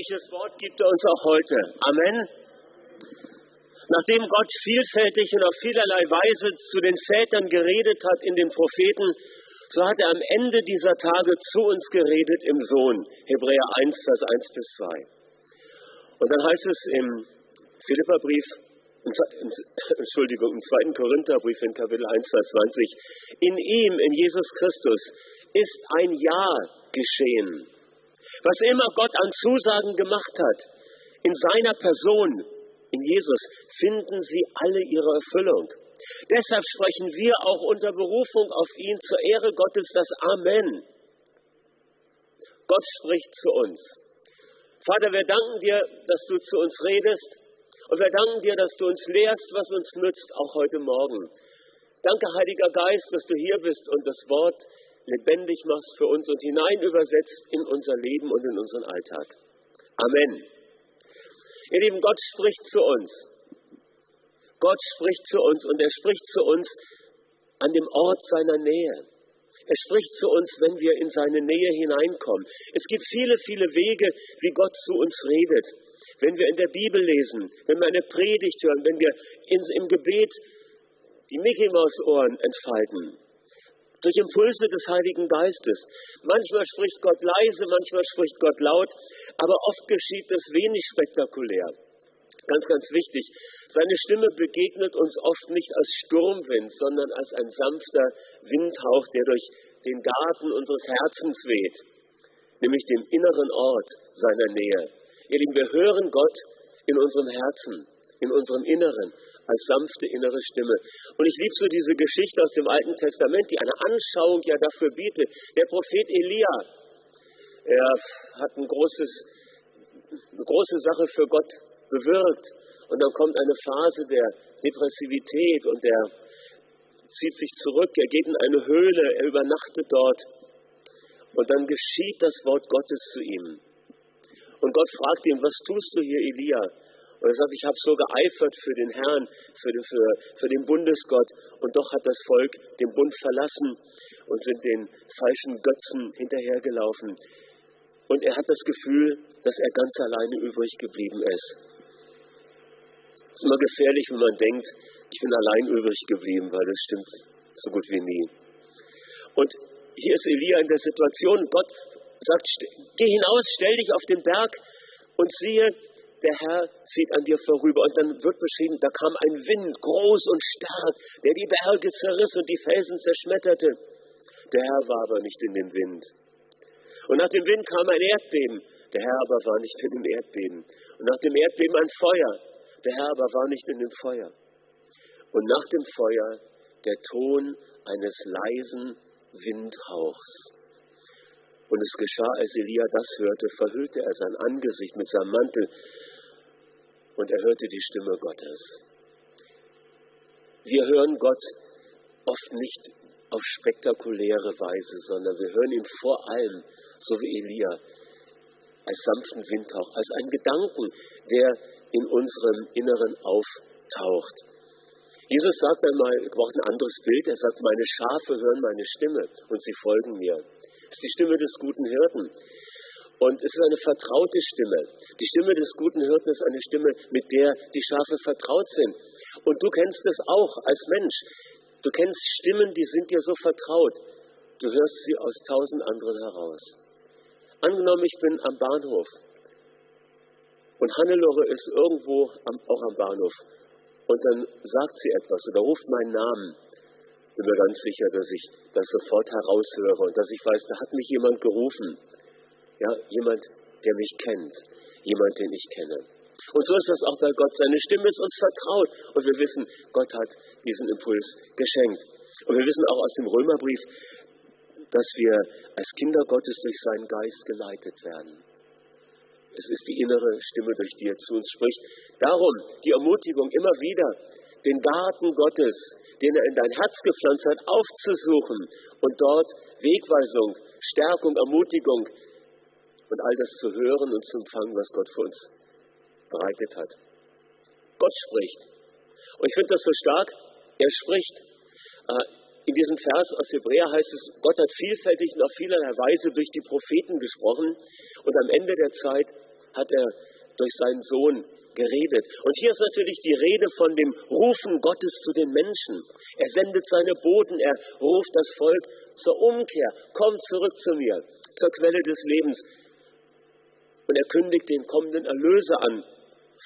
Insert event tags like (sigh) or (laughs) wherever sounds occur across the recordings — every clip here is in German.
Welches Wort gibt er uns auch heute? Amen. Nachdem Gott vielfältig und auf vielerlei Weise zu den Vätern geredet hat in den Propheten, so hat er am Ende dieser Tage zu uns geredet im Sohn. Hebräer 1, Vers 1 bis 2. Und dann heißt es im Philipperbrief, (laughs) Entschuldigung, im 2. Korintherbrief in Kapitel 1, Vers 20, in ihm, in Jesus Christus, ist ein Ja geschehen. Was immer Gott an Zusagen gemacht hat, in seiner Person, in Jesus, finden sie alle ihre Erfüllung. Deshalb sprechen wir auch unter Berufung auf ihn zur Ehre Gottes das Amen. Gott spricht zu uns. Vater, wir danken dir, dass du zu uns redest und wir danken dir, dass du uns lehrst, was uns nützt, auch heute Morgen. Danke, Heiliger Geist, dass du hier bist und das Wort lebendig machst für uns und hinein übersetzt in unser Leben und in unseren Alltag. Amen. Ihr Lieben, Gott spricht zu uns. Gott spricht zu uns und er spricht zu uns an dem Ort seiner Nähe. Er spricht zu uns, wenn wir in seine Nähe hineinkommen. Es gibt viele, viele Wege, wie Gott zu uns redet. Wenn wir in der Bibel lesen, wenn wir eine Predigt hören, wenn wir im Gebet die Mickey Maus Ohren entfalten, durch Impulse des Heiligen Geistes. Manchmal spricht Gott leise, manchmal spricht Gott laut, aber oft geschieht das wenig spektakulär. Ganz, ganz wichtig, seine Stimme begegnet uns oft nicht als Sturmwind, sondern als ein sanfter Windhauch, der durch den Garten unseres Herzens weht, nämlich dem inneren Ort seiner Nähe. Ihr Lieben, wir hören Gott in unserem Herzen, in unserem Inneren als sanfte innere Stimme. Und ich liebe so diese Geschichte aus dem Alten Testament, die eine Anschauung ja dafür bietet. Der Prophet Elia, er hat ein großes, eine große Sache für Gott bewirkt. Und dann kommt eine Phase der Depressivität und er zieht sich zurück, er geht in eine Höhle, er übernachtet dort. Und dann geschieht das Wort Gottes zu ihm. Und Gott fragt ihn, was tust du hier, Elia? Und er sagt, ich habe so geeifert für den Herrn, für den, für, für den Bundesgott. Und doch hat das Volk den Bund verlassen und sind den falschen Götzen hinterhergelaufen. Und er hat das Gefühl, dass er ganz alleine übrig geblieben ist. Es ist immer gefährlich, wenn man denkt, ich bin allein übrig geblieben, weil das stimmt so gut wie nie. Und hier ist Elia in der Situation, Gott sagt, geh hinaus, stell dich auf den Berg und siehe, der Herr zieht an dir vorüber. Und dann wird beschrieben, da kam ein Wind, groß und stark, der die Berge zerriss und die Felsen zerschmetterte. Der Herr war aber nicht in dem Wind. Und nach dem Wind kam ein Erdbeben. Der Herr aber war nicht in dem Erdbeben. Und nach dem Erdbeben ein Feuer. Der Herr aber war nicht in dem Feuer. Und nach dem Feuer der Ton eines leisen Windhauchs. Und es geschah, als Elia das hörte, verhüllte er sein Angesicht mit seinem Mantel und er hörte die Stimme Gottes. Wir hören Gott oft nicht auf spektakuläre Weise, sondern wir hören ihn vor allem, so wie Elia, als sanften Windhauch, als einen Gedanken, der in unserem Inneren auftaucht. Jesus sagt einmal, er braucht ein anderes Bild, er sagt, meine Schafe hören meine Stimme und sie folgen mir. Das ist die Stimme des guten Hirten. Und es ist eine vertraute Stimme. Die Stimme des guten Hirten ist eine Stimme, mit der die Schafe vertraut sind. Und du kennst es auch als Mensch. Du kennst Stimmen, die sind dir so vertraut. Du hörst sie aus tausend anderen heraus. Angenommen, ich bin am Bahnhof und Hannelore ist irgendwo am, auch am Bahnhof und dann sagt sie etwas oder ruft meinen Namen. Bin mir ganz sicher, dass ich das sofort heraushöre und dass ich weiß, da hat mich jemand gerufen. Ja, jemand, der mich kennt, jemand, den ich kenne. Und so ist das auch bei Gott. Seine Stimme ist uns vertraut und wir wissen, Gott hat diesen Impuls geschenkt. Und wir wissen auch aus dem Römerbrief, dass wir als Kinder Gottes durch seinen Geist geleitet werden. Es ist die innere Stimme, durch die er zu uns spricht. Darum die Ermutigung immer wieder, den Garten Gottes, den er in dein Herz gepflanzt hat, aufzusuchen und dort Wegweisung, Stärkung, Ermutigung und all das zu hören und zu empfangen, was Gott für uns bereitet hat. Gott spricht. Und ich finde das so stark. Er spricht. Äh, in diesem Vers aus Hebräer heißt es, Gott hat vielfältig und auf vielerlei Weise durch die Propheten gesprochen und am Ende der Zeit hat er durch seinen Sohn geredet. Und hier ist natürlich die Rede von dem Rufen Gottes zu den Menschen. Er sendet seine Boten, er ruft das Volk zur Umkehr. Kommt zurück zu mir, zur Quelle des Lebens. Und er kündigt den kommenden Erlöser an,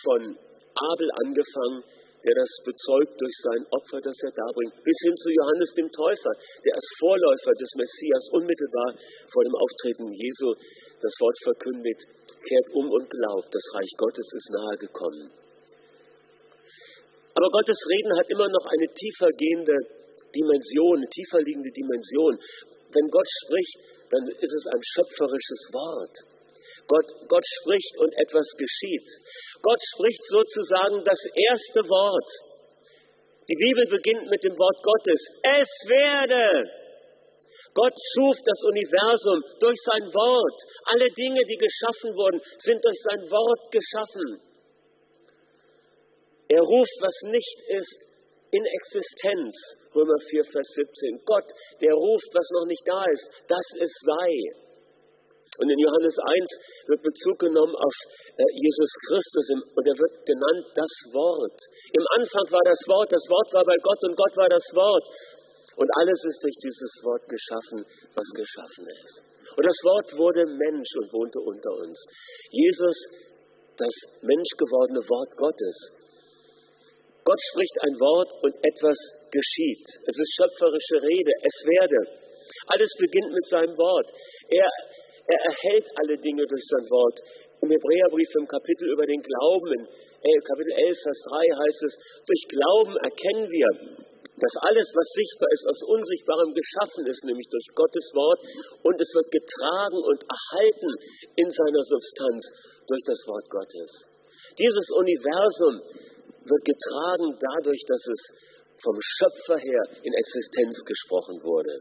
von Abel angefangen, der das bezeugt durch sein Opfer, das er darbringt, bis hin zu Johannes dem Täufer, der als Vorläufer des Messias unmittelbar vor dem Auftreten Jesu das Wort verkündigt, kehrt um und glaubt, das Reich Gottes ist nahe gekommen. Aber Gottes Reden hat immer noch eine tiefer gehende Dimension, eine tiefer liegende Dimension. Wenn Gott spricht, dann ist es ein schöpferisches Wort. Gott, Gott spricht und etwas geschieht. Gott spricht sozusagen das erste Wort. Die Bibel beginnt mit dem Wort Gottes. Es werde. Gott schuf das Universum durch sein Wort. Alle Dinge, die geschaffen wurden, sind durch sein Wort geschaffen. Er ruft, was nicht ist, in Existenz. Römer 4, Vers 17. Gott, der ruft, was noch nicht da ist, dass es sei. Und in Johannes 1 wird Bezug genommen auf äh, Jesus Christus und er wird genannt das Wort. Im Anfang war das Wort, das Wort war bei Gott und Gott war das Wort. Und alles ist durch dieses Wort geschaffen, was geschaffen ist. Und das Wort wurde Mensch und wohnte unter uns. Jesus, das menschgewordene Wort Gottes. Gott spricht ein Wort und etwas geschieht. Es ist schöpferische Rede. Es werde. Alles beginnt mit seinem Wort. Er er erhält alle Dinge durch sein Wort. Im Hebräerbrief im Kapitel über den Glauben, in äh, Kapitel 11, Vers 3 heißt es, durch Glauben erkennen wir, dass alles, was sichtbar ist, aus Unsichtbarem geschaffen ist, nämlich durch Gottes Wort, und es wird getragen und erhalten in seiner Substanz durch das Wort Gottes. Dieses Universum wird getragen dadurch, dass es vom Schöpfer her in Existenz gesprochen wurde.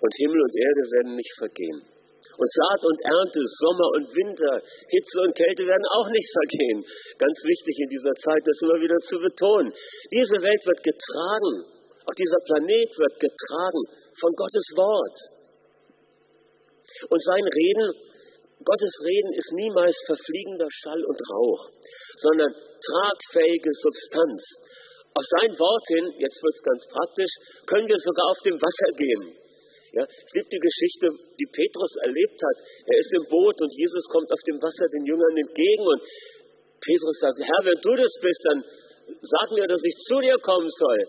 Und Himmel und Erde werden nicht vergehen. Und Saat und Ernte, Sommer und Winter, Hitze und Kälte werden auch nicht (laughs) vergehen. Ganz wichtig in dieser Zeit, das immer wieder zu betonen. Diese Welt wird getragen, auch dieser Planet wird getragen von Gottes Wort. Und sein Reden, Gottes Reden ist niemals verfliegender Schall und Rauch, sondern tragfähige Substanz. Auf sein Wort hin, jetzt wird es ganz praktisch, können wir sogar auf dem Wasser gehen. Ja, es gibt die Geschichte, die Petrus erlebt hat. Er ist im Boot und Jesus kommt auf dem Wasser den Jüngern entgegen und Petrus sagt, Herr, wenn du das bist, dann sag mir, dass ich zu dir kommen soll.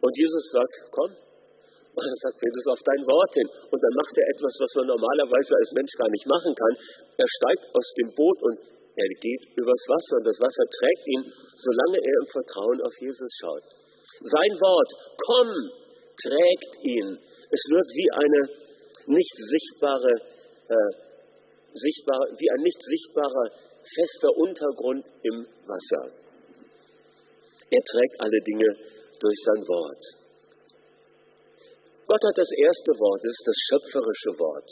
Und Jesus sagt, komm. Und dann sagt Petrus auf dein Wort hin. Und dann macht er etwas, was man normalerweise als Mensch gar nicht machen kann. Er steigt aus dem Boot und er geht übers Wasser und das Wasser trägt ihn, solange er im Vertrauen auf Jesus schaut. Sein Wort, komm, trägt ihn es wird wie eine nicht sichtbare, äh, sichtbar, wie ein nicht sichtbarer fester Untergrund im Wasser. Er trägt alle Dinge durch sein Wort. Gott hat das erste Wort, das ist das schöpferische Wort.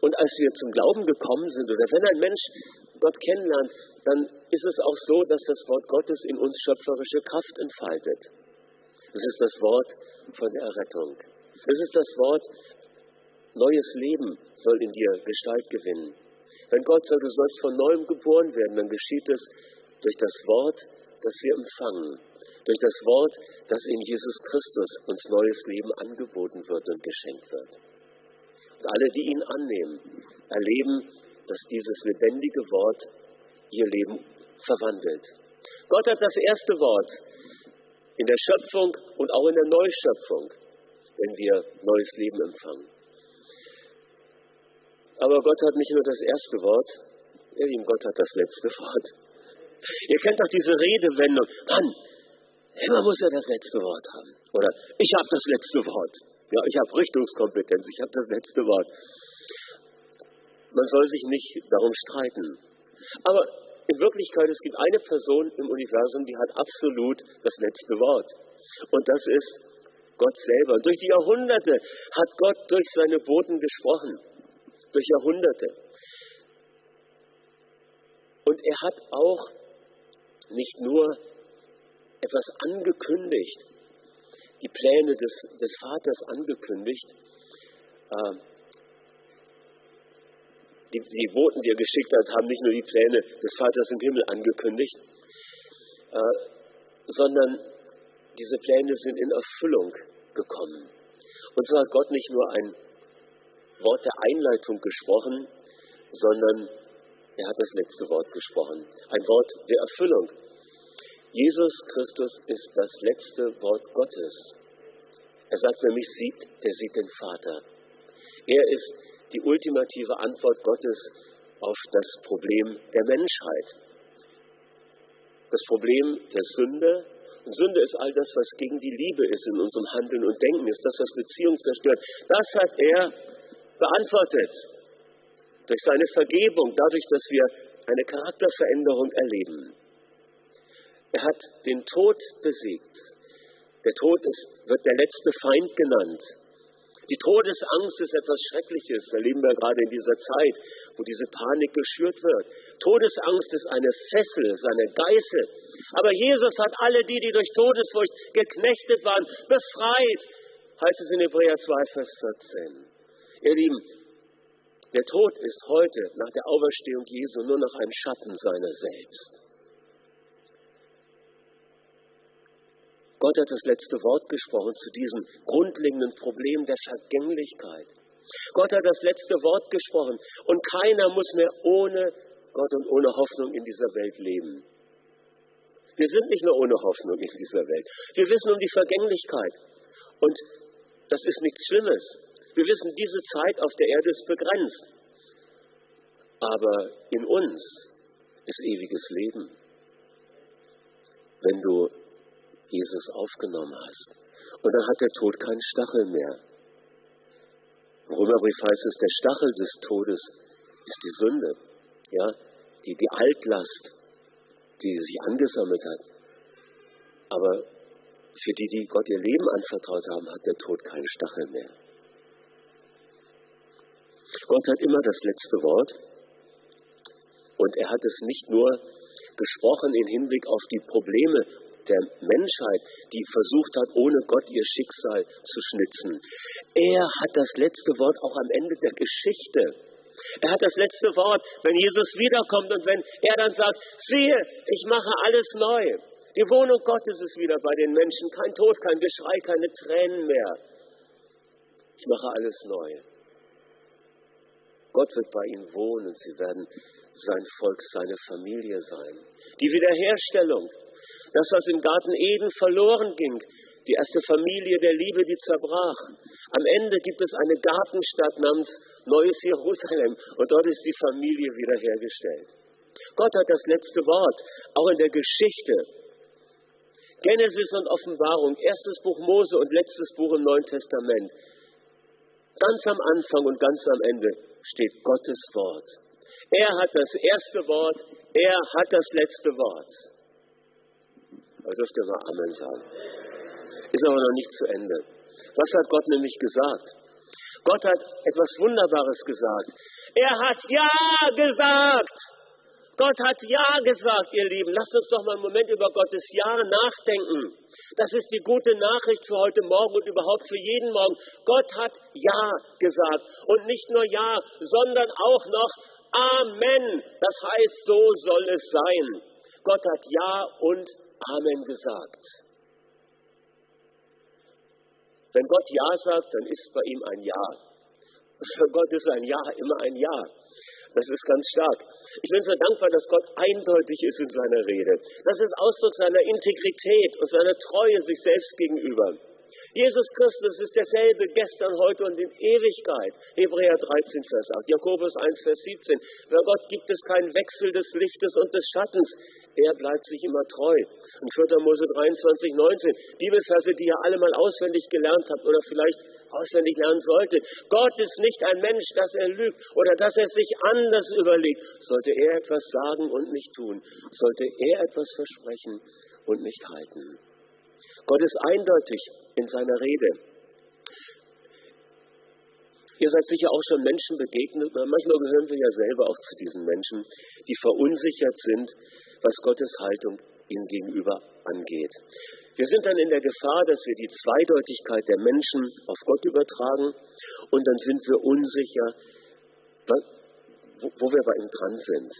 Und als wir zum Glauben gekommen sind, oder wenn ein Mensch Gott kennenlernt, dann ist es auch so, dass das Wort Gottes in uns schöpferische Kraft entfaltet. Es ist das Wort von der Errettung. Es ist das Wort, neues Leben soll in dir Gestalt gewinnen. Wenn Gott sagt, du sollst von neuem geboren werden, dann geschieht es durch das Wort, das wir empfangen. Durch das Wort, das in Jesus Christus uns neues Leben angeboten wird und geschenkt wird. Und alle, die ihn annehmen, erleben, dass dieses lebendige Wort ihr Leben verwandelt. Gott hat das erste Wort in der Schöpfung und auch in der Neuschöpfung wenn wir neues Leben empfangen. Aber Gott hat nicht nur das erste Wort, ihr Lieben, Gott hat das letzte Wort. Ihr kennt doch diese Redewendung, Mann, immer muss er das letzte Wort haben. Oder ich habe das letzte Wort. Ja, ich habe Richtungskompetenz, ich habe das letzte Wort. Man soll sich nicht darum streiten. Aber in Wirklichkeit, es gibt eine Person im Universum, die hat absolut das letzte Wort. Und das ist Gott selber. Und durch die Jahrhunderte hat Gott durch seine Boten gesprochen. Durch Jahrhunderte. Und er hat auch nicht nur etwas angekündigt, die Pläne des, des Vaters angekündigt, äh, die, die Boten, die er geschickt hat, haben nicht nur die Pläne des Vaters im Himmel angekündigt, äh, sondern diese Pläne sind in Erfüllung gekommen. Und so hat Gott nicht nur ein Wort der Einleitung gesprochen, sondern er hat das letzte Wort gesprochen. Ein Wort der Erfüllung. Jesus Christus ist das letzte Wort Gottes. Er sagt, wer mich sieht, der sieht den Vater. Er ist die ultimative Antwort Gottes auf das Problem der Menschheit. Das Problem der Sünde. Sünde ist all das, was gegen die Liebe ist in unserem Handeln und Denken, ist das, was Beziehung zerstört. Das hat er beantwortet. Durch seine Vergebung, dadurch, dass wir eine Charakterveränderung erleben. Er hat den Tod besiegt. Der Tod ist, wird der letzte Feind genannt. Die Todesangst ist etwas Schreckliches, erleben wir gerade in dieser Zeit, wo diese Panik geschürt wird. Todesangst ist eine Fessel, ist eine Geißel. Aber Jesus hat alle die, die durch Todesfurcht geknechtet waren, befreit, heißt es in Hebräer 2, Vers 14. Ihr Lieben, der Tod ist heute nach der Auferstehung Jesu nur noch ein Schatten seiner selbst. Gott hat das letzte Wort gesprochen zu diesem grundlegenden Problem der Vergänglichkeit. Gott hat das letzte Wort gesprochen und keiner muss mehr ohne Gott und ohne Hoffnung in dieser Welt leben. Wir sind nicht nur ohne Hoffnung in dieser Welt. Wir wissen um die Vergänglichkeit. Und das ist nichts Schlimmes. Wir wissen, diese Zeit auf der Erde ist begrenzt. Aber in uns ist ewiges Leben. Wenn du Jesus aufgenommen hast. Und dann hat der Tod keinen Stachel mehr. Im Römerbrief heißt es, der Stachel des Todes ist die Sünde, ja, die, die Altlast, die sich angesammelt hat. Aber für die, die Gott ihr Leben anvertraut haben, hat der Tod keinen Stachel mehr. Gott hat immer das letzte Wort und er hat es nicht nur gesprochen im Hinblick auf die Probleme der Menschheit, die versucht hat, ohne Gott ihr Schicksal zu schnitzen. Er hat das letzte Wort auch am Ende der Geschichte. Er hat das letzte Wort, wenn Jesus wiederkommt und wenn er dann sagt, siehe, ich mache alles neu. Die Wohnung Gottes ist wieder bei den Menschen. Kein Tod, kein Geschrei, keine Tränen mehr. Ich mache alles neu. Gott wird bei ihnen wohnen. Sie werden sein Volk, seine Familie sein. Die Wiederherstellung das, was im Garten Eden verloren ging, die erste Familie der Liebe, die zerbrach. Am Ende gibt es eine Gartenstadt namens Neues Jerusalem und dort ist die Familie wiederhergestellt. Gott hat das letzte Wort, auch in der Geschichte. Genesis und Offenbarung, erstes Buch Mose und letztes Buch im Neuen Testament. Ganz am Anfang und ganz am Ende steht Gottes Wort. Er hat das erste Wort, er hat das letzte Wort. Da dürft ihr mal Amen sagen. Ist aber noch nicht zu Ende. Was hat Gott nämlich gesagt? Gott hat etwas Wunderbares gesagt. Er hat Ja gesagt. Gott hat Ja gesagt, ihr Lieben. Lasst uns doch mal einen Moment über Gottes Ja nachdenken. Das ist die gute Nachricht für heute Morgen und überhaupt für jeden Morgen. Gott hat Ja gesagt. Und nicht nur Ja, sondern auch noch Amen. Das heißt, so soll es sein. Gott hat Ja und Amen gesagt. Wenn Gott Ja sagt, dann ist bei ihm ein Ja. Für Gott ist ein Ja immer ein Ja. Das ist ganz stark. Ich bin so dankbar, dass Gott eindeutig ist in seiner Rede. Das ist Ausdruck seiner Integrität und seiner Treue sich selbst gegenüber. Jesus Christus ist derselbe gestern, heute und in Ewigkeit. Hebräer 13, Vers 8, Jakobus 1, Vers 17. Bei Gott gibt es keinen Wechsel des Lichtes und des Schattens. Er bleibt sich immer treu. Und 4. Mose 23, 19. Bibelverse, die ihr alle mal auswendig gelernt habt oder vielleicht auswendig lernen solltet. Gott ist nicht ein Mensch, dass er lügt oder dass er sich anders überlegt. Sollte er etwas sagen und nicht tun, sollte er etwas versprechen und nicht halten. Gott ist eindeutig in seiner Rede. Ihr seid sicher auch schon Menschen begegnet, manchmal gehören wir ja selber auch zu diesen Menschen, die verunsichert sind, was Gottes Haltung ihnen gegenüber angeht. Wir sind dann in der Gefahr, dass wir die Zweideutigkeit der Menschen auf Gott übertragen und dann sind wir unsicher, wo, wo wir bei ihm dran sind.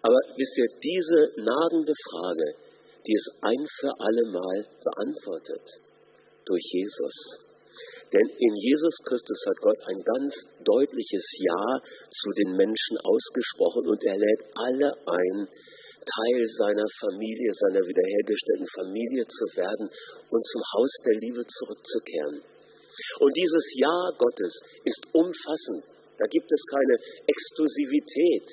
Aber wisst ihr, diese nagende Frage, die ist ein für alle Mal beantwortet durch Jesus. Denn in Jesus Christus hat Gott ein ganz deutliches Ja zu den Menschen ausgesprochen und er lädt alle ein, Teil seiner Familie, seiner wiederhergestellten Familie zu werden und zum Haus der Liebe zurückzukehren. Und dieses Ja Gottes ist umfassend. Da gibt es keine Exklusivität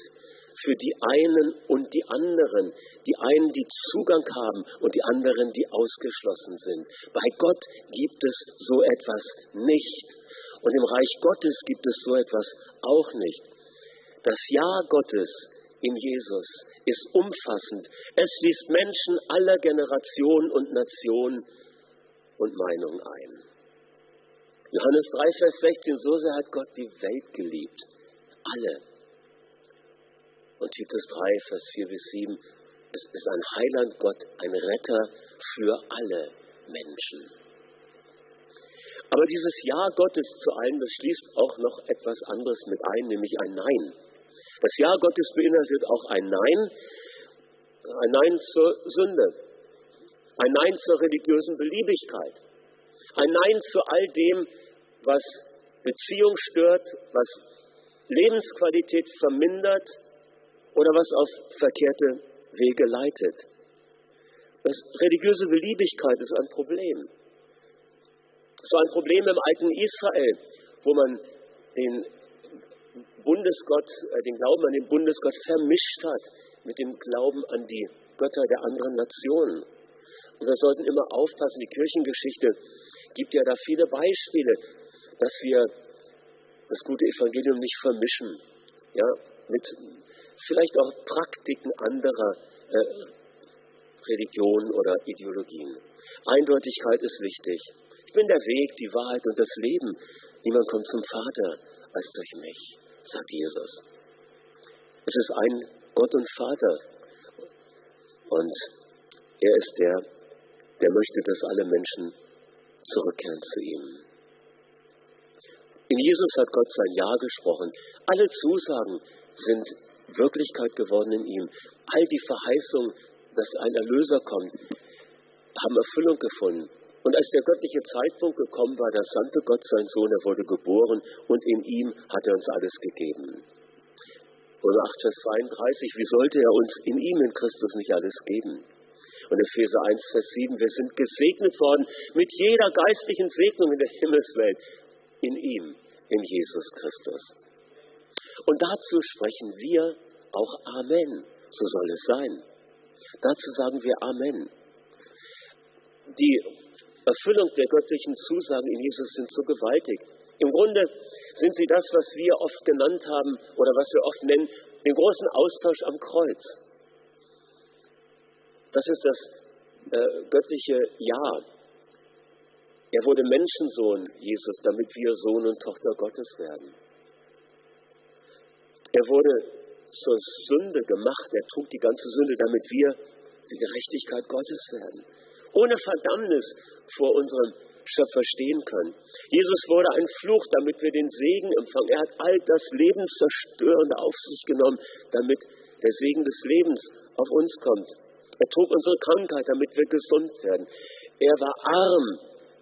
für die einen und die anderen. Die einen, die Zugang haben und die anderen, die ausgeschlossen sind. Bei Gott gibt es so etwas nicht. Und im Reich Gottes gibt es so etwas auch nicht. Das Ja Gottes in Jesus ist umfassend. Es schließt Menschen aller Generationen und Nationen und Meinungen ein. Johannes 3, Vers 16, so sehr hat Gott die Welt geliebt. Alle. Und Titus 3, Vers 4 bis 7, es ist ein Heiland Gott, ein Retter für alle Menschen. Aber dieses Ja Gottes zu allen, das schließt auch noch etwas anderes mit ein, nämlich ein Nein. Das Ja Gottes beinhaltet auch ein Nein, ein Nein zur Sünde, ein Nein zur religiösen Beliebigkeit, ein Nein zu all dem, was Beziehung stört, was Lebensqualität vermindert oder was auf verkehrte Wege leitet. Das religiöse Beliebigkeit ist ein Problem. Es war ein Problem im alten Israel, wo man den Bundesgott, äh, den Glauben an den Bundesgott vermischt hat mit dem Glauben an die Götter der anderen Nationen. Und wir sollten immer aufpassen, die Kirchengeschichte gibt ja da viele Beispiele, dass wir das gute Evangelium nicht vermischen, ja, mit vielleicht auch Praktiken anderer äh, Religionen oder Ideologien. Eindeutigkeit ist wichtig. Ich bin der Weg, die Wahrheit und das Leben. Niemand kommt zum Vater als durch mich sagt Jesus. Es ist ein Gott und Vater. Und er ist der, der möchte, dass alle Menschen zurückkehren zu ihm. In Jesus hat Gott sein Ja gesprochen. Alle Zusagen sind Wirklichkeit geworden in ihm. All die Verheißungen, dass ein Erlöser kommt, haben Erfüllung gefunden. Und als der göttliche Zeitpunkt gekommen war, da sandte Gott seinen Sohn, er wurde geboren und in ihm hat er uns alles gegeben. Und 8 Vers 32, wie sollte er uns in ihm, in Christus, nicht alles geben? Und Epheser 1, Vers 7, wir sind gesegnet worden mit jeder geistlichen Segnung in der Himmelswelt in ihm, in Jesus Christus. Und dazu sprechen wir auch Amen. So soll es sein. Dazu sagen wir Amen. Die Erfüllung der göttlichen Zusagen in Jesus sind so gewaltig. Im Grunde sind sie das, was wir oft genannt haben oder was wir oft nennen, den großen Austausch am Kreuz. Das ist das äh, göttliche Ja. Er wurde Menschensohn, Jesus, damit wir Sohn und Tochter Gottes werden. Er wurde zur Sünde gemacht, er trug die ganze Sünde, damit wir die Gerechtigkeit Gottes werden ohne Verdammnis vor unserem Schöpfer stehen können. Jesus wurde ein Fluch, damit wir den Segen empfangen. Er hat all das Lebenszerstörende auf sich genommen, damit der Segen des Lebens auf uns kommt. Er trug unsere Krankheit, damit wir gesund werden. Er war arm,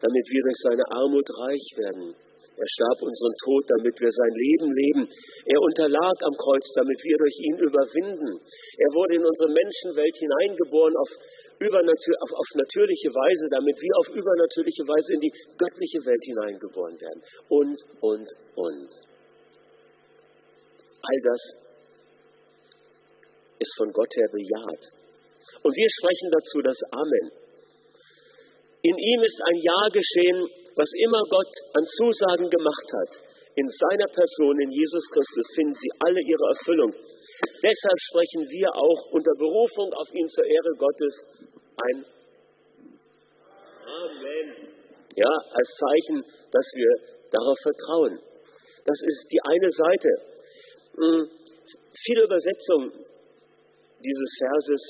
damit wir durch seine Armut reich werden. Er starb unseren Tod, damit wir sein Leben leben. Er unterlag am Kreuz, damit wir durch ihn überwinden. Er wurde in unsere Menschenwelt hineingeboren auf, auf, auf natürliche Weise, damit wir auf übernatürliche Weise in die göttliche Welt hineingeboren werden. Und, und, und. All das ist von Gott her bejaht. Und wir sprechen dazu das Amen. In ihm ist ein Ja geschehen, was immer Gott an Zusagen gemacht hat, in seiner Person, in Jesus Christus, finden sie alle ihre Erfüllung. Deshalb sprechen wir auch unter Berufung auf ihn zur Ehre Gottes ein Amen. Ja, als Zeichen, dass wir darauf vertrauen. Das ist die eine Seite. Hm, viele Übersetzungen dieses Verses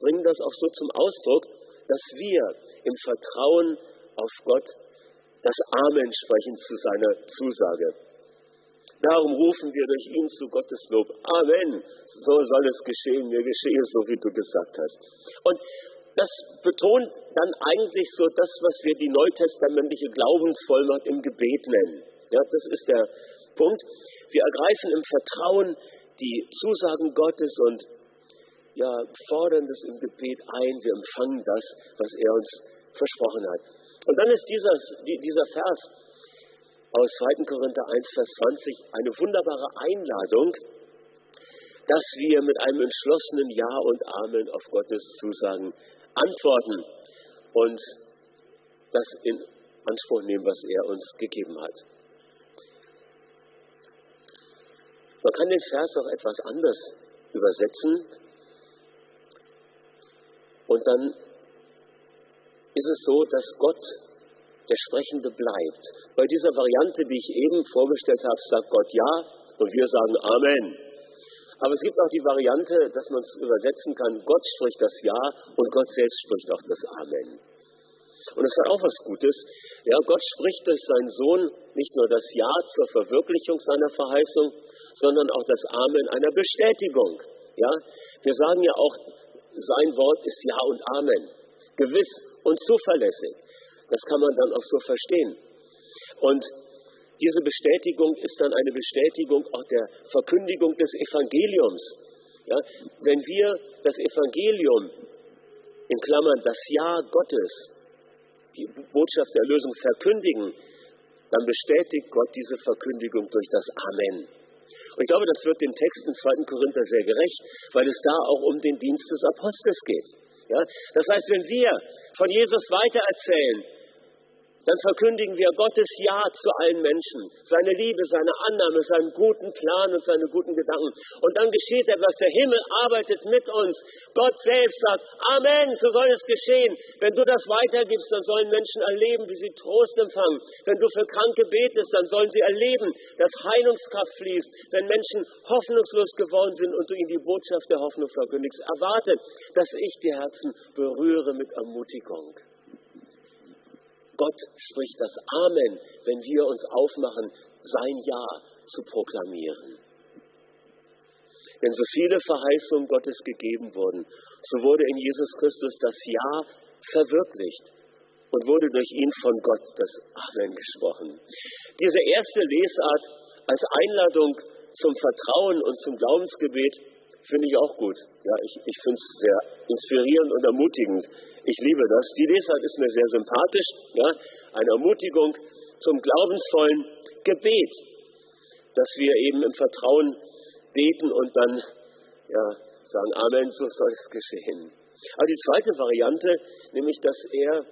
bringen das auch so zum Ausdruck, dass wir im Vertrauen auf Gott das Amen sprechen zu seiner Zusage. Darum rufen wir durch ihn zu Gottes Lob. Amen. So soll es geschehen. Mir geschehe so, wie du gesagt hast. Und das betont dann eigentlich so das, was wir die neutestamentliche Glaubensvollmacht im Gebet nennen. Ja, das ist der Punkt. Wir ergreifen im Vertrauen die Zusagen Gottes und ja, fordern das im Gebet ein. Wir empfangen das, was er uns versprochen hat. Und dann ist dieser, dieser Vers aus 2. Korinther 1, Vers 20 eine wunderbare Einladung, dass wir mit einem entschlossenen Ja und Amen auf Gottes Zusagen antworten und das in Anspruch nehmen, was er uns gegeben hat. Man kann den Vers auch etwas anders übersetzen und dann ist es so, dass Gott der Sprechende bleibt. Bei dieser Variante, die ich eben vorgestellt habe, sagt Gott Ja und wir sagen Amen. Aber es gibt auch die Variante, dass man es übersetzen kann, Gott spricht das Ja und Gott selbst spricht auch das Amen. Und das hat auch was Gutes. Ja, Gott spricht durch seinen Sohn nicht nur das Ja zur Verwirklichung seiner Verheißung, sondern auch das Amen einer Bestätigung. Ja, wir sagen ja auch, sein Wort ist Ja und Amen. Gewiss und zuverlässig. Das kann man dann auch so verstehen. Und diese Bestätigung ist dann eine Bestätigung auch der Verkündigung des Evangeliums. Ja, wenn wir das Evangelium, in Klammern das Ja Gottes, die Botschaft der Erlösung verkündigen, dann bestätigt Gott diese Verkündigung durch das Amen. Und ich glaube, das wird dem Text in 2. Korinther sehr gerecht, weil es da auch um den Dienst des Apostels geht. Ja? Das heißt, wenn wir von Jesus weitererzählen, dann verkündigen wir Gottes Ja zu allen Menschen, seine Liebe, seine Annahme, seinen guten Plan und seine guten Gedanken. Und dann geschieht etwas, der Himmel arbeitet mit uns. Gott selbst sagt, Amen, so soll es geschehen. Wenn du das weitergibst, dann sollen Menschen erleben, wie sie Trost empfangen. Wenn du für Kranke betest, dann sollen sie erleben, dass Heilungskraft fließt. Wenn Menschen hoffnungslos geworden sind und du ihnen die Botschaft der Hoffnung verkündigst, erwarte, dass ich die Herzen berühre mit Ermutigung. Gott spricht das Amen, wenn wir uns aufmachen, sein Ja zu proklamieren. Wenn so viele Verheißungen Gottes gegeben wurden, so wurde in Jesus Christus das Ja verwirklicht und wurde durch ihn von Gott das Amen gesprochen. Diese erste Lesart als Einladung zum Vertrauen und zum Glaubensgebet finde ich auch gut. Ja, ich, ich finde es sehr inspirierend und ermutigend. Ich liebe das. Die Lesart ist mir sehr sympathisch. Ja? Eine Ermutigung zum glaubensvollen Gebet, dass wir eben im Vertrauen beten und dann ja, sagen, Amen, so soll es geschehen. Aber die zweite Variante, nämlich dass er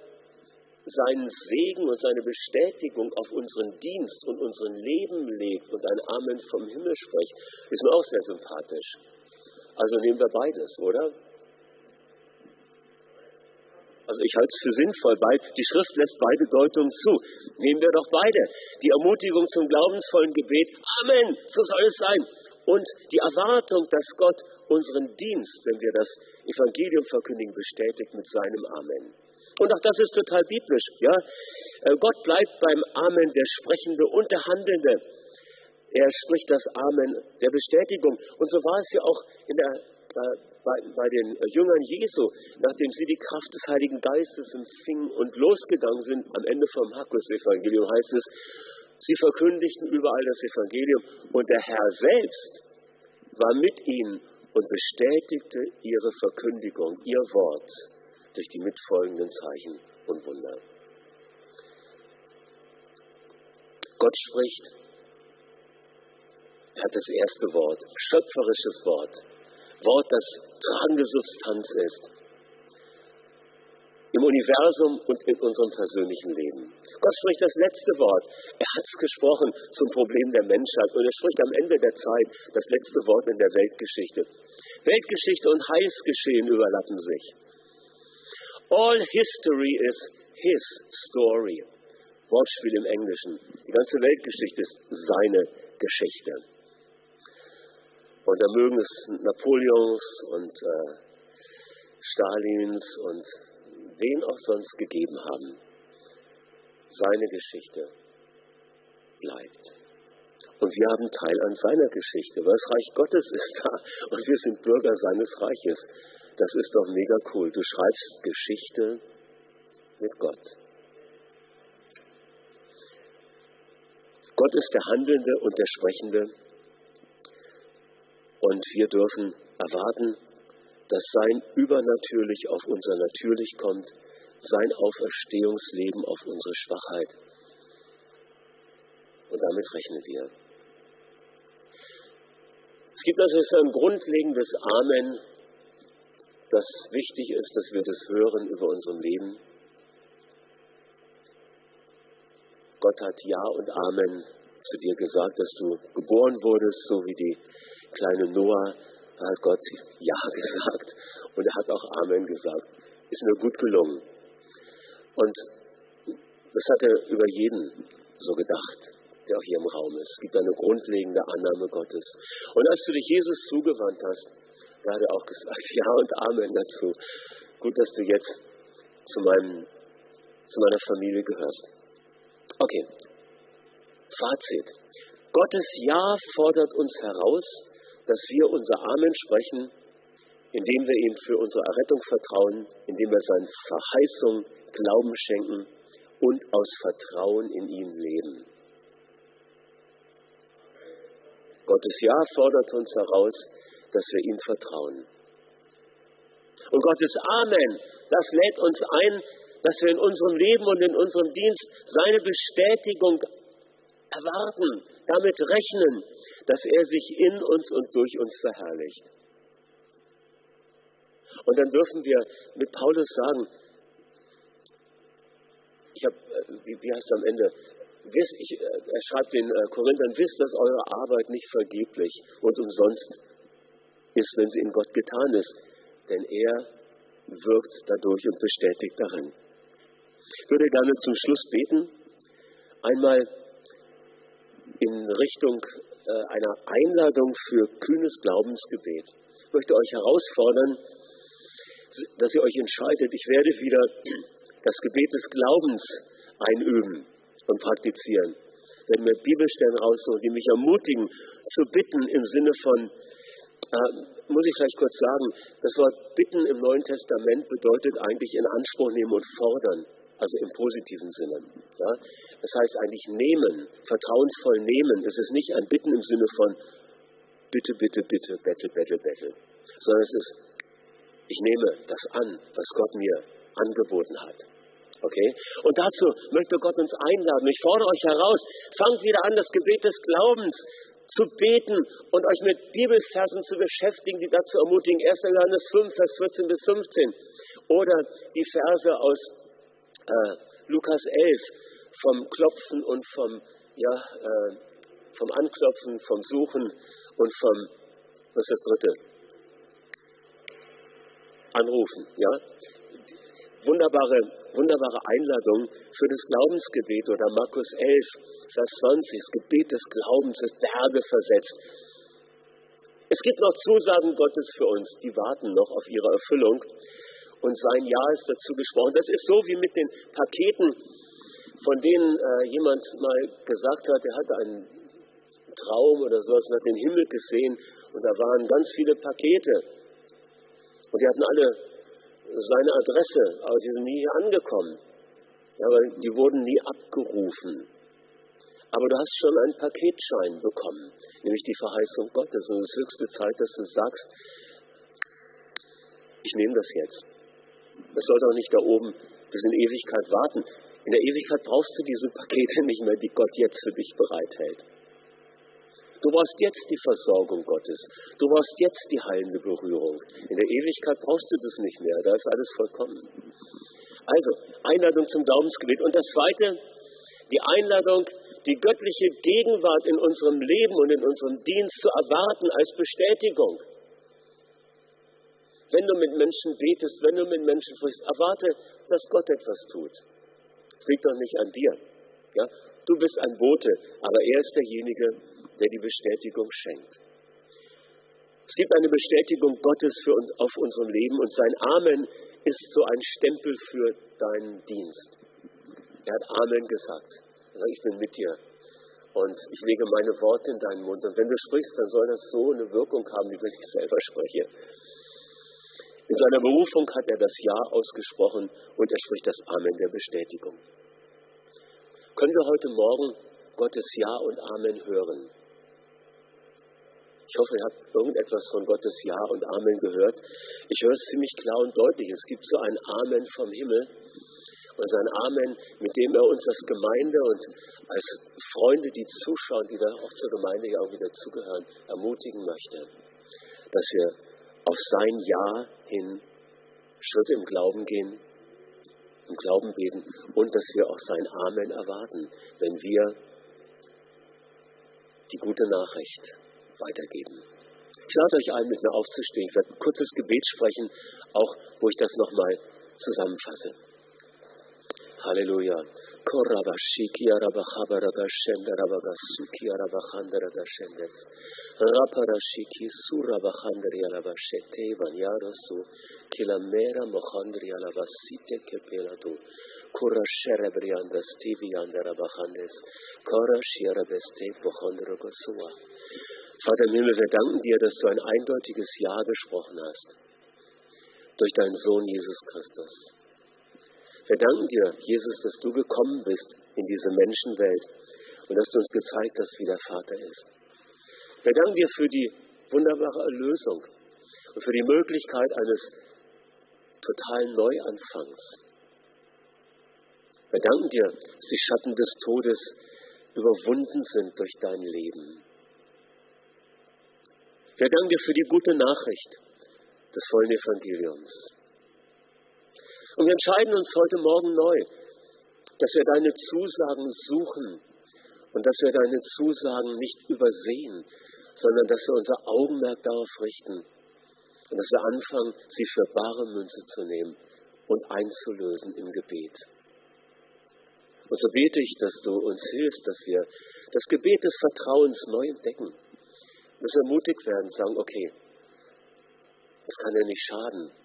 seinen Segen und seine Bestätigung auf unseren Dienst und unseren Leben legt und ein Amen vom Himmel spricht, ist mir auch sehr sympathisch. Also nehmen wir beides, oder? Also ich halte es für sinnvoll. Die Schrift lässt beide Deutungen zu. Nehmen wir doch beide. Die Ermutigung zum glaubensvollen Gebet. Amen. So soll es sein. Und die Erwartung, dass Gott unseren Dienst, wenn wir das Evangelium verkündigen, bestätigt mit seinem Amen. Und auch das ist total biblisch. Ja? Äh, Gott bleibt beim Amen der Sprechende und der Handelnde. Er spricht das Amen der Bestätigung. Und so war es ja auch in der bei, bei den Jüngern Jesu, nachdem sie die Kraft des Heiligen Geistes empfingen und losgegangen sind, am Ende vom Markus-Evangelium heißt es, sie verkündigten überall das Evangelium und der Herr selbst war mit ihnen und bestätigte ihre Verkündigung, ihr Wort, durch die mitfolgenden Zeichen und Wunder. Gott spricht. Er hat das erste Wort, schöpferisches Wort. Wort, das tragende Substanz ist. Im Universum und in unserem persönlichen Leben. Gott spricht das letzte Wort. Er hat es gesprochen zum Problem der Menschheit und er spricht am Ende der Zeit das letzte Wort in der Weltgeschichte. Weltgeschichte und Heilsgeschehen überlappen sich. All history is his story. Wortspiel im Englischen. Die ganze Weltgeschichte ist seine Geschichte. Und da mögen es Napoleons und äh, Stalins und wen auch sonst gegeben haben. Seine Geschichte bleibt. Und wir haben Teil an seiner Geschichte, weil das Reich Gottes ist da und wir sind Bürger seines Reiches. Das ist doch mega cool. Du schreibst Geschichte mit Gott. Gott ist der Handelnde und der Sprechende. Und wir dürfen erwarten, dass sein Übernatürlich auf unser Natürlich kommt, sein Auferstehungsleben auf unsere Schwachheit. Und damit rechnen wir. Es gibt also ein grundlegendes Amen, das wichtig ist, dass wir das hören über unserem Leben. Gott hat Ja und Amen zu dir gesagt, dass du geboren wurdest, so wie die kleine Noah. Da hat Gott Ja (laughs) gesagt und er hat auch Amen gesagt. Ist mir gut gelungen. Und das hat er über jeden so gedacht, der auch hier im Raum ist. Es gibt eine grundlegende Annahme Gottes. Und als du dich Jesus zugewandt hast, da hat er auch gesagt, (laughs) Ja und Amen dazu. Gut, dass du jetzt zu, meinem, zu meiner Familie gehörst. Okay, Fazit. Gottes Ja fordert uns heraus, dass wir unser Amen sprechen, indem wir ihm für unsere Errettung vertrauen, indem wir seinen Verheißungen Glauben schenken und aus Vertrauen in ihn leben. Gottes Ja fordert uns heraus, dass wir ihm vertrauen. Und Gottes Amen, das lädt uns ein, dass wir in unserem Leben und in unserem Dienst seine Bestätigung erwarten, damit rechnen, dass er sich in uns und durch uns verherrlicht. Und dann dürfen wir mit Paulus sagen, ich habe, äh, wie, wie heißt es am Ende, wisst, ich, äh, er schreibt den äh, Korinthern, wisst, dass eure Arbeit nicht vergeblich und umsonst ist, wenn sie in Gott getan ist, denn er wirkt dadurch und bestätigt darin. Ich würde gerne zum Schluss beten, einmal in Richtung äh, einer Einladung für kühnes Glaubensgebet. Ich möchte euch herausfordern, dass ihr euch entscheidet, ich werde wieder das Gebet des Glaubens einüben und praktizieren. Werde mir Bibelstellen raussuchen, die mich ermutigen, zu bitten im Sinne von, äh, muss ich vielleicht kurz sagen, das Wort bitten im Neuen Testament bedeutet eigentlich in Anspruch nehmen und fordern also im positiven Sinne. Ja? Das heißt eigentlich nehmen, vertrauensvoll nehmen. Es ist nicht ein Bitten im Sinne von bitte, bitte, bitte, bettel, bettel, bettel, sondern es ist, ich nehme das an, was Gott mir angeboten hat. Okay? Und dazu möchte Gott uns einladen. Ich fordere euch heraus, fangt wieder an, das Gebet des Glaubens zu beten und euch mit Bibelversen zu beschäftigen, die dazu ermutigen. 1. Johannes 5, Vers 14 bis 15. Oder die Verse aus äh, Lukas 11 vom Klopfen und vom, ja, äh, vom Anklopfen, vom Suchen und vom, was ist das dritte? Anrufen, ja. Wunderbare, wunderbare Einladung für das Glaubensgebet oder Markus 11, Vers 20, das Gebet des Glaubens, das Berge versetzt. Es gibt noch Zusagen Gottes für uns, die warten noch auf ihre Erfüllung und sein Ja ist dazu gesprochen. Das ist so wie mit den Paketen, von denen äh, jemand mal gesagt hat, er hatte einen Traum oder sowas und hat den Himmel gesehen und da waren ganz viele Pakete. Und die hatten alle seine Adresse, aber die sind nie hier angekommen. Ja, weil die wurden nie abgerufen. Aber du hast schon einen Paketschein bekommen, nämlich die Verheißung Gottes. Und es ist höchste Zeit, dass du sagst, ich nehme das jetzt. Es sollte auch nicht da oben bis in Ewigkeit warten. In der Ewigkeit brauchst du diese Pakete (laughs) nicht mehr, die Gott jetzt für dich bereithält. Du brauchst jetzt die Versorgung Gottes. Du brauchst jetzt die heilende Berührung. In der Ewigkeit brauchst du das nicht mehr. Da ist alles vollkommen. Also, Einladung zum Glaubensgebet. Und das Zweite, die Einladung, die göttliche Gegenwart in unserem Leben und in unserem Dienst zu erwarten als Bestätigung. Wenn du mit Menschen betest, wenn du mit Menschen sprichst, erwarte, dass Gott etwas tut. Es liegt doch nicht an dir. Ja? Du bist ein Bote, aber er ist derjenige, der die Bestätigung schenkt. Es gibt eine Bestätigung Gottes für uns auf unserem Leben und sein Amen ist so ein Stempel für deinen Dienst. Er hat Amen gesagt. Sagt, ich bin mit dir. und ich lege meine Worte in deinen Mund. Und wenn du sprichst, dann soll das so eine Wirkung haben, wie wenn ich selber spreche. In seiner Berufung hat er das Ja ausgesprochen und er spricht das Amen der Bestätigung. Können wir heute Morgen Gottes Ja und Amen hören? Ich hoffe, ihr habt irgendetwas von Gottes Ja und Amen gehört. Ich höre es ziemlich klar und deutlich. Es gibt so ein Amen vom Himmel und sein Amen, mit dem er uns als Gemeinde und als Freunde, die zuschauen, die da auch zur Gemeinde ja auch wieder zugehören, ermutigen möchte, dass wir auf sein Ja hin Schritte im Glauben gehen, im Glauben beten und dass wir auch sein Amen erwarten, wenn wir die gute Nachricht weitergeben. Ich lade euch ein, mit mir aufzustehen. Ich werde ein kurzes Gebet sprechen, auch wo ich das nochmal zusammenfasse. Halleluja. Korabashiki arabachabaragashendra rabagasuki arabachandaragashendes. Raparashiki surabachandri alabashete vanyarasu. Kilamera mochandri alavasite kepelatu. Kurasherebriandas tiviandarabachandes. Korashiarabeste pochandrogosua. Vater im Himmel, wir danken dir, dass du ein eindeutiges Ja gesprochen hast. Durch deinen Sohn Jesus Christus. Wir danken dir, Jesus, dass du gekommen bist in diese Menschenwelt und dass du uns gezeigt hast, wie der Vater ist. Wir danken dir für die wunderbare Erlösung und für die Möglichkeit eines totalen Neuanfangs. Wir danken dir, dass die Schatten des Todes überwunden sind durch dein Leben. Wir danken dir für die gute Nachricht des vollen Evangeliums. Und wir entscheiden uns heute Morgen neu, dass wir deine Zusagen suchen und dass wir deine Zusagen nicht übersehen, sondern dass wir unser Augenmerk darauf richten und dass wir anfangen, sie für bare Münze zu nehmen und einzulösen im Gebet. Und so bete ich, dass du uns hilfst, dass wir das Gebet des Vertrauens neu entdecken, dass wir mutig werden, sagen, okay, das kann ja nicht schaden,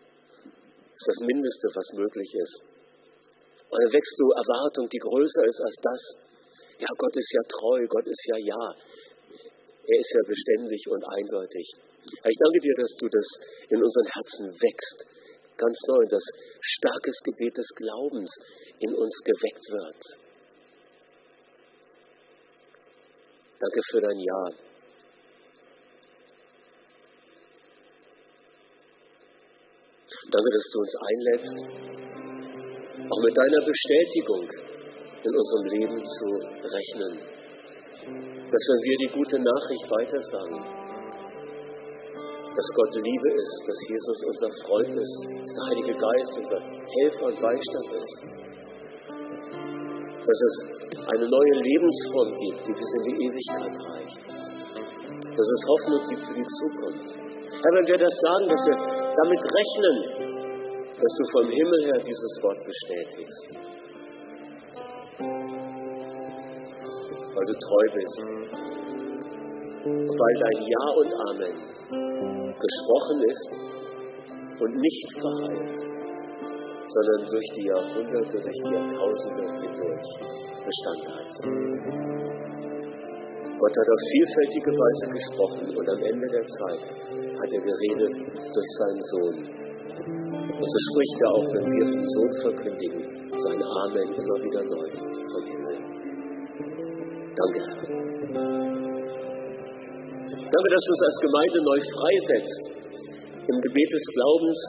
ist das Mindeste, was möglich ist. Und dann wächst du Erwartung, die größer ist als das. Ja, Gott ist ja treu, Gott ist ja ja. Er ist ja beständig und eindeutig. Ich danke dir, dass du das in unseren Herzen wächst. Ganz neu, dass starkes Gebet des Glaubens in uns geweckt wird. Danke für dein Ja. Danke, dass du uns einlädst, auch mit deiner Bestätigung in unserem Leben zu rechnen. Dass wenn wir die gute Nachricht weitersagen, dass Gott Liebe ist, dass Jesus unser Freund ist, dass der Heilige Geist unser Helfer und Beistand ist. Dass es eine neue Lebensform gibt, die bis in die Ewigkeit reicht. Dass es Hoffnung gibt für die Zukunft. Herr, wenn wir das sagen, dass wir damit rechnen, dass du vom Himmel her dieses Wort bestätigst. Weil du treu bist. Weil dein Ja und Amen gesprochen ist und nicht verheilt, sondern durch die Jahrhunderte, durch die Jahrtausende hindurch Bestand hat. Gott hat auf vielfältige Weise gesprochen und am Ende der Zeit hat er geredet durch seinen Sohn. Und so spricht er auch, wenn wir den Sohn verkündigen, sein Amen immer wieder neu vom Himmel. Danke, Herr. Danke, dass du uns als Gemeinde neu freisetzt im Gebet des Glaubens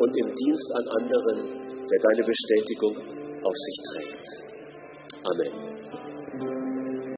und im Dienst an anderen, der deine Bestätigung auf sich trägt. Amen.